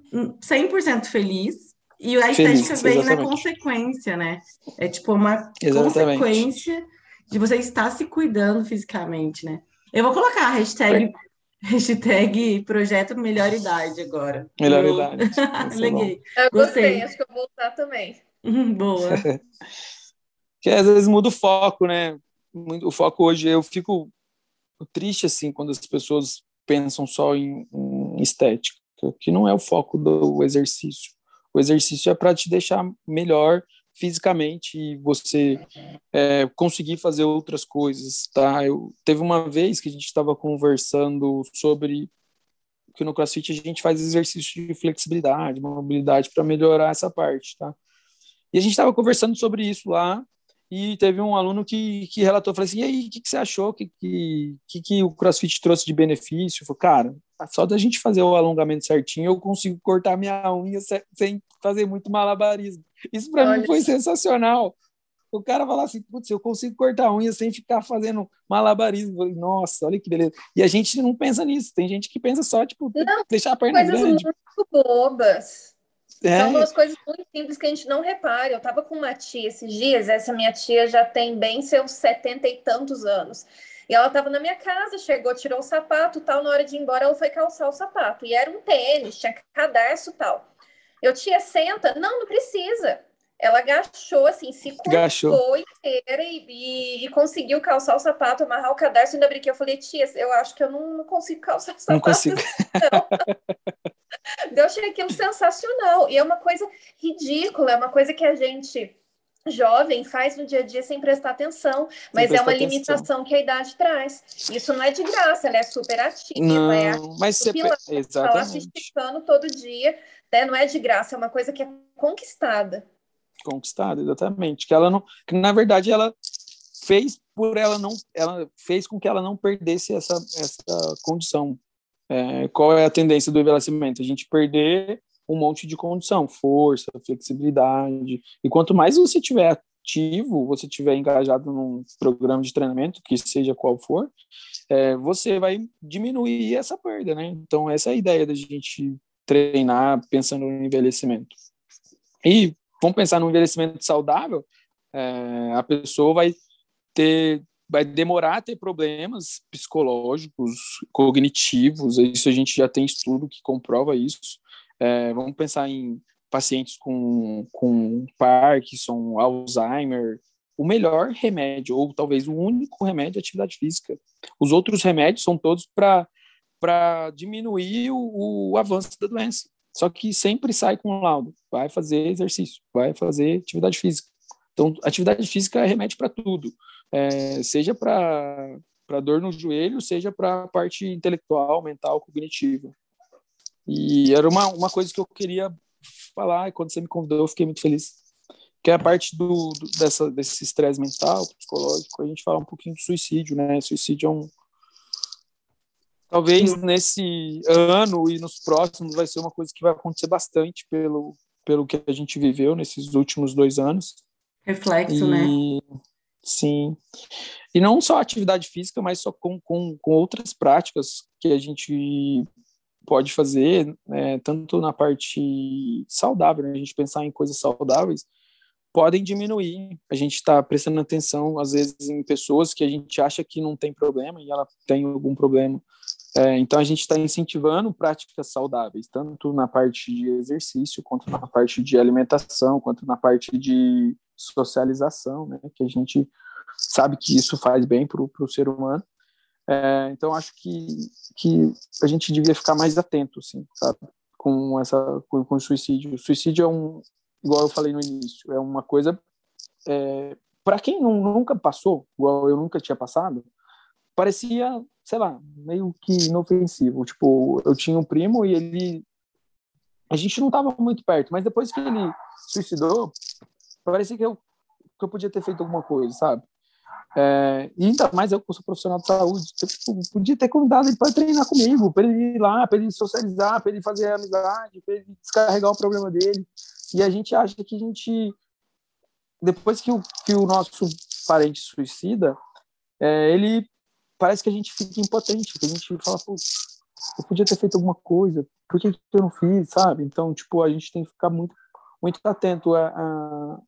100% feliz, E a estética vem na consequência, né? É tipo uma exatamente. consequência de você estar se cuidando fisicamente, né? Eu vou colocar a hashtag, hashtag projeto melhor idade agora. Melhor eu... idade. Leguei. Eu gostei, acho que eu vou usar também. Boa. que às vezes muda o foco, né? O foco hoje, eu fico triste assim quando as pessoas pensam só em, em estética, que não é o foco do exercício. O exercício é para te deixar melhor fisicamente e você é, conseguir fazer outras coisas, tá? Eu, teve uma vez que a gente estava conversando sobre que no CrossFit a gente faz exercício de flexibilidade, mobilidade para melhorar essa parte, tá? E a gente estava conversando sobre isso lá e teve um aluno que, que relatou, falou assim, e aí, o que, que, você achou, o que, que, que, o CrossFit trouxe de benefício? Eu falei, cara, só da gente fazer o alongamento certinho, eu consigo cortar minha unha sem fazer muito malabarismo. Isso para mim foi sensacional. O cara falar assim, putz, eu consigo cortar a unha sem ficar fazendo malabarismo. Falei, Nossa, olha que beleza. E a gente não pensa nisso. Tem gente que pensa só, tipo, não, deixar a perna coisas grande. muito bobas. É. São umas coisas muito simples que a gente não repara. Eu tava com uma tia esses dias, essa minha tia já tem bem seus setenta e tantos anos. E ela estava na minha casa, chegou, tirou o sapato, tal, na hora de ir embora ela foi calçar o sapato. E era um tênis, tinha cadarço, tal. Eu, tia, senta. Não, não precisa. Ela agachou, assim, se cortou inteira e, e, e, conseguiu calçar o sapato, amarrar o cadarço. Ainda brinquei. Eu falei, tia, eu acho que eu não, não consigo calçar o sapato. Não consigo. Não. Eu achei aquilo sensacional. E é uma coisa ridícula, é uma coisa que a gente jovem faz no dia a dia sem prestar atenção, mas é uma atenção. limitação que a idade traz. Isso não é de graça, ela é super ativa, não, é mas você pilar, exatamente. Tá lá todo dia, né? Não é de graça, é uma coisa que é conquistada. Conquistada, exatamente. Que ela não, que na verdade ela fez por ela não, ela fez com que ela não perdesse essa essa condição. É, qual é a tendência do envelhecimento? A gente perder um monte de condição, força, flexibilidade. E quanto mais você tiver ativo, você tiver engajado num programa de treinamento, que seja qual for, é, você vai diminuir essa perda, né? Então, essa é a ideia da gente treinar pensando no envelhecimento. E vamos pensar no envelhecimento saudável, é, a pessoa vai ter vai demorar a ter problemas psicológicos, cognitivos, isso a gente já tem estudo que comprova isso, é, vamos pensar em pacientes com, com Parkinson, Alzheimer. O melhor remédio, ou talvez o único remédio, é atividade física. Os outros remédios são todos para diminuir o, o avanço da doença. Só que sempre sai com laudo. Vai fazer exercício, vai fazer atividade física. Então, atividade física é remédio para tudo. É, seja para dor no joelho, seja para a parte intelectual, mental, cognitiva. E era uma, uma coisa que eu queria falar, e quando você me convidou, eu fiquei muito feliz. Que é a parte do, do dessa, desse estresse mental, psicológico, a gente fala um pouquinho de suicídio, né? Suicídio é um. Talvez nesse ano e nos próximos vai ser uma coisa que vai acontecer bastante pelo, pelo que a gente viveu nesses últimos dois anos. Reflexo, e, né? Sim. E não só atividade física, mas só com, com, com outras práticas que a gente pode fazer, né, tanto na parte saudável, né, a gente pensar em coisas saudáveis, podem diminuir. A gente está prestando atenção, às vezes, em pessoas que a gente acha que não tem problema e ela tem algum problema. É, então, a gente está incentivando práticas saudáveis, tanto na parte de exercício, quanto na parte de alimentação, quanto na parte de socialização, né, que a gente sabe que isso faz bem para o ser humano. É, então acho que, que a gente devia ficar mais atento, assim, sabe, com essa com, com o suicídio. O suicídio é um, igual eu falei no início, é uma coisa é, para quem não, nunca passou, igual eu nunca tinha passado, parecia, sei lá, meio que inofensivo. Tipo, eu tinha um primo e ele a gente não estava muito perto, mas depois que ele suicidou, parecia que eu que eu podia ter feito alguma coisa, sabe? É, e ainda mais eu que sou profissional de saúde, eu, tipo, podia ter convidado ele para treinar comigo, para ele ir lá, para ele socializar, para ele fazer amizade, para ele descarregar o problema dele. E a gente acha que a gente, depois que o, que o nosso parente suicida, é, ele parece que a gente fica impotente, que a gente fala, pô, eu podia ter feito alguma coisa, por que, que eu não fiz, sabe? Então, tipo, a gente tem que ficar muito, muito atento a, a,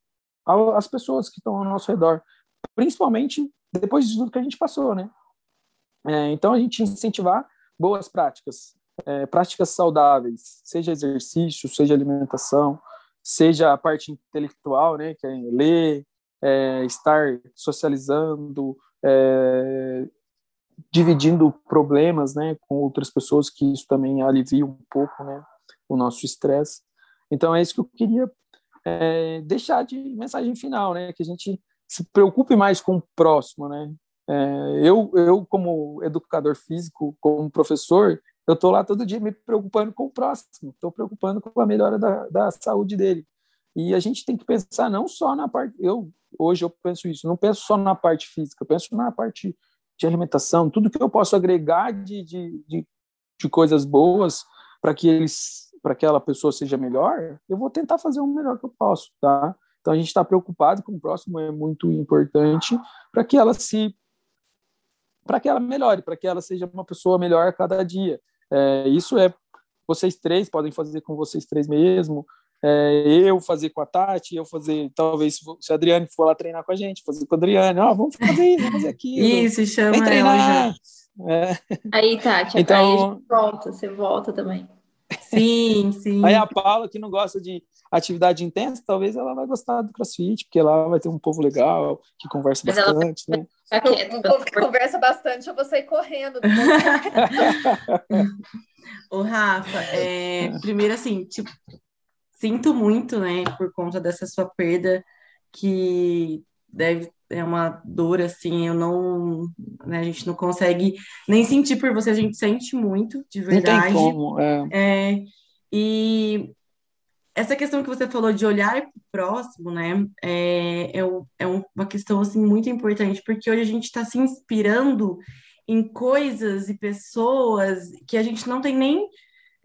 às pessoas que estão ao nosso redor, principalmente depois de tudo que a gente passou, né? É, então, a gente incentivar boas práticas, é, práticas saudáveis, seja exercício, seja alimentação, seja a parte intelectual, né, que é ler, é, estar socializando, é, dividindo problemas, né, com outras pessoas, que isso também alivia um pouco, né, o nosso estresse. Então é isso que eu queria é, deixar de mensagem final, né, que a gente se preocupe mais com o próximo, né. É, eu, eu como educador físico, como professor, eu estou lá todo dia me preocupando com o próximo, estou preocupando com a melhora da, da saúde dele. E a gente tem que pensar não só na parte. Eu hoje eu penso isso, não penso só na parte física, penso na parte de alimentação, tudo que eu posso agregar de, de, de, de coisas boas para que eles, para que aquela pessoa seja melhor, eu vou tentar fazer o melhor que eu posso, tá? Então a gente está preocupado com o próximo é muito importante para que ela se, para que ela melhore, para que ela seja uma pessoa melhor a cada dia. É, isso é vocês três podem fazer com vocês três mesmo, é, eu fazer com a Tati, eu fazer, talvez, se a Adriane for lá treinar com a gente, fazer com a Adriane, ó, oh, vamos fazer isso, vamos fazer aquilo. Isso, chama treinar. É. Aí, Tati, então, aí a gente volta, você volta também. Sim, sim. Aí a Paula, que não gosta de atividade intensa, talvez ela vai gostar do CrossFit, porque lá vai ter um povo legal, que conversa Mas bastante, ela... né? Um povo que conversa bastante, eu vou sair correndo. Ô, Rafa, é, primeiro assim, tipo, sinto muito, né, por conta dessa sua perda, que deve é uma dor assim, eu não, né, a gente não consegue nem sentir por você, a gente sente muito, de verdade. Não tem como, é. é e essa questão que você falou de olhar para o próximo, né, é, é, é uma questão assim muito importante, porque hoje a gente está se inspirando em coisas e pessoas que a gente não tem nem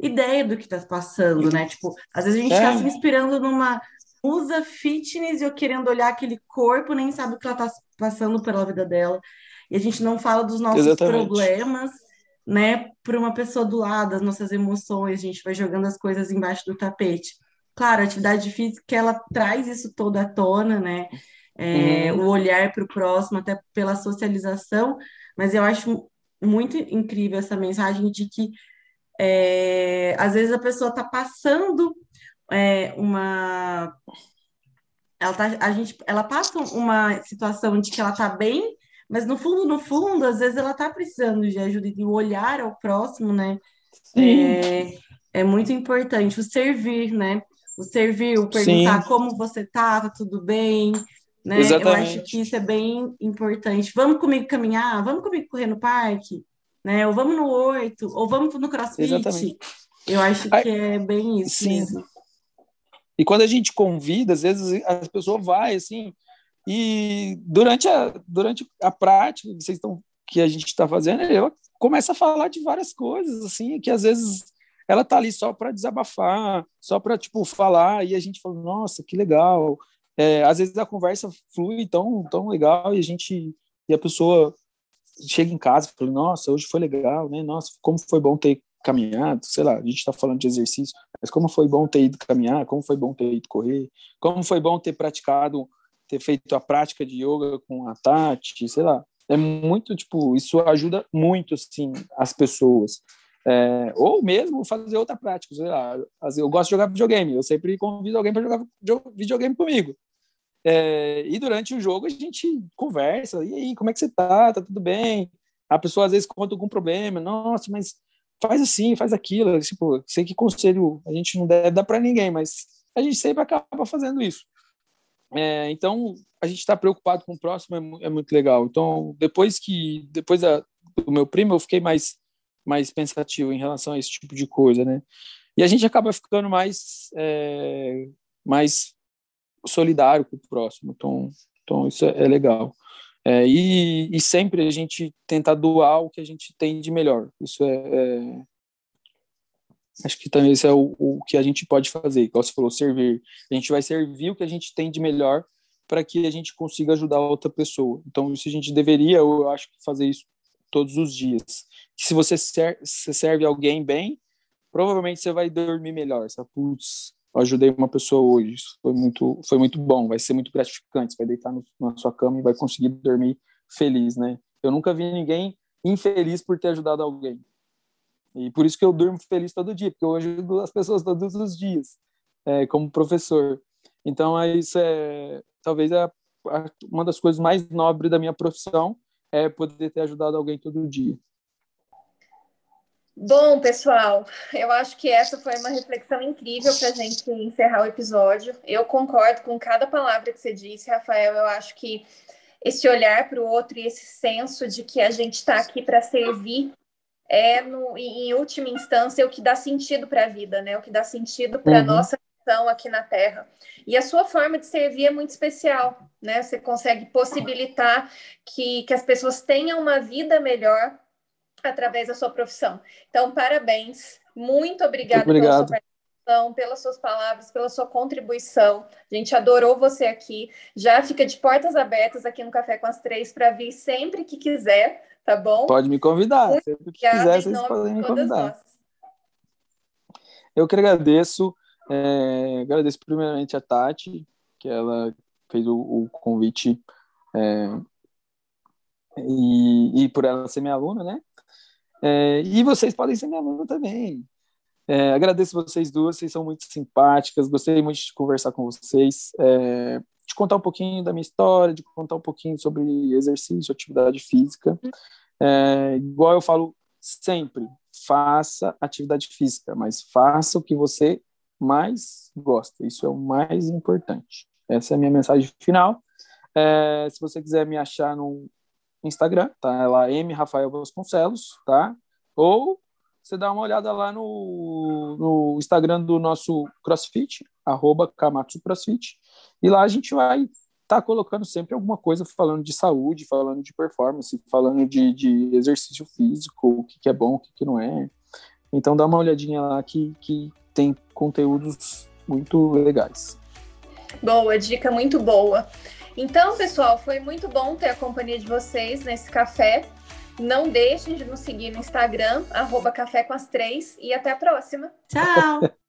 ideia do que está passando, né? Tipo, às vezes a gente está é. se inspirando numa musa fitness e eu querendo olhar aquele corpo, nem sabe o que ela está passando pela vida dela. E a gente não fala dos nossos Exatamente. problemas, né, para uma pessoa do lado, as nossas emoções, a gente vai jogando as coisas embaixo do tapete. Claro, a atividade física, ela traz isso todo à tona, né? É, uhum. O olhar para o próximo, até pela socialização, mas eu acho muito incrível essa mensagem de que é, às vezes a pessoa está passando é, uma. Ela, tá, a gente, ela passa uma situação de que ela está bem, mas no fundo, no fundo, às vezes ela está precisando de ajuda e o olhar ao próximo, né? É, é, muito importante. O servir, né? O servir, o perguntar Sim. como você tá, tá tudo bem, né? Exatamente. Eu acho que isso é bem importante. Vamos comigo caminhar? Vamos comigo correr no parque? né? Ou vamos no oito, ou vamos no crossfit. Exatamente. Eu acho que é bem isso Sim. mesmo. E quando a gente convida, às vezes a pessoa vai assim, e durante a, durante a prática que vocês estão que a gente está fazendo, ela começa a falar de várias coisas assim, que às vezes ela tá ali só para desabafar, só para tipo falar e a gente fala, nossa, que legal. É, às vezes a conversa flui tão tão legal e a gente e a pessoa chega em casa e fala, nossa, hoje foi legal, né? Nossa, como foi bom ter caminhado, sei lá, a gente está falando de exercício, mas como foi bom ter ido caminhar, como foi bom ter ido correr, como foi bom ter praticado, ter feito a prática de yoga com a Tati, sei lá. É muito, tipo, isso ajuda muito, assim, as pessoas. É, ou mesmo fazer outra prática, sei lá. Eu gosto de jogar videogame, eu sempre convido alguém para jogar videogame comigo. É, e durante o jogo a gente conversa, e aí, como é que você tá? Tá tudo bem? A pessoa às vezes conta algum problema, nossa, mas faz assim, faz aquilo. Tipo, sei que conselho a gente não deve dar para ninguém, mas a gente sempre acaba fazendo isso. É, então, a gente está preocupado com o próximo é, é, muito legal. Então, depois que depois da, do meu primo, eu fiquei mais mais pensativo em relação a esse tipo de coisa, né? E a gente acaba ficando mais é, mais solidário com o próximo. Então, então isso é, é legal. É, e, e, sempre a gente tenta doar o que a gente tem de melhor. Isso é, é acho que também isso é o, o, que a gente pode fazer. Como você falou, servir. A gente vai servir o que a gente tem de melhor para que a gente consiga ajudar outra pessoa. Então, isso a gente deveria, eu acho, fazer isso todos os dias. Se você, ser, se serve alguém bem, provavelmente você vai dormir melhor. Sabe? Putz, eu ajudei uma pessoa hoje. Isso foi muito, foi muito bom, vai ser muito gratificante. Você vai deitar no, na sua cama e vai conseguir dormir feliz, né? Eu nunca vi ninguém infeliz por ter ajudado alguém. E por isso que eu durmo feliz todo dia, porque eu ajudo as pessoas todos os dias, é, como professor. Então, é isso é talvez é uma das coisas mais nobres da minha profissão é poder ter ajudado alguém todo dia. Bom, pessoal, eu acho que essa foi uma reflexão incrível para a gente encerrar o episódio. Eu concordo com cada palavra que você disse, Rafael. Eu acho que esse olhar para o outro e esse senso de que a gente está aqui para servir é, no, em última instância, o que dá sentido para a vida, né? O que dá sentido para a uhum. nossa missão aqui na Terra. E a sua forma de servir é muito especial, né? Você consegue possibilitar que, que as pessoas tenham uma vida melhor através da sua profissão. Então, parabéns. Muito obrigada pela sua participação, pelas suas palavras, pela sua contribuição. A gente adorou você aqui. Já fica de portas abertas aqui no Café com as Três para vir sempre que quiser, tá bom? Pode me convidar. Muito sempre que quiser, vocês podem me convidar. Nós. Eu que agradeço. É, agradeço primeiramente a Tati, que ela fez o, o convite é, e, e por ela ser minha aluna, né? É, e vocês podem ser minha aluna também. É, agradeço vocês duas, vocês são muito simpáticas, gostei muito de conversar com vocês, é, de contar um pouquinho da minha história, de contar um pouquinho sobre exercício, atividade física. É, igual eu falo sempre, faça atividade física, mas faça o que você mais gosta, isso é o mais importante. Essa é a minha mensagem final. É, se você quiser me achar no Instagram, tá? É lá M Rafael Vasconcelos, tá? Ou você dá uma olhada lá no, no Instagram do nosso CrossFit, arroba Kamatsu CrossFit, e lá a gente vai tá colocando sempre alguma coisa falando de saúde, falando de performance, falando de, de exercício físico, o que, que é bom, o que, que não é. Então dá uma olhadinha lá que, que tem conteúdos muito legais. Boa, dica muito boa. Então, pessoal, foi muito bom ter a companhia de vocês nesse café. Não deixem de nos seguir no Instagram, arroba Café com as Três, e até a próxima. Tchau!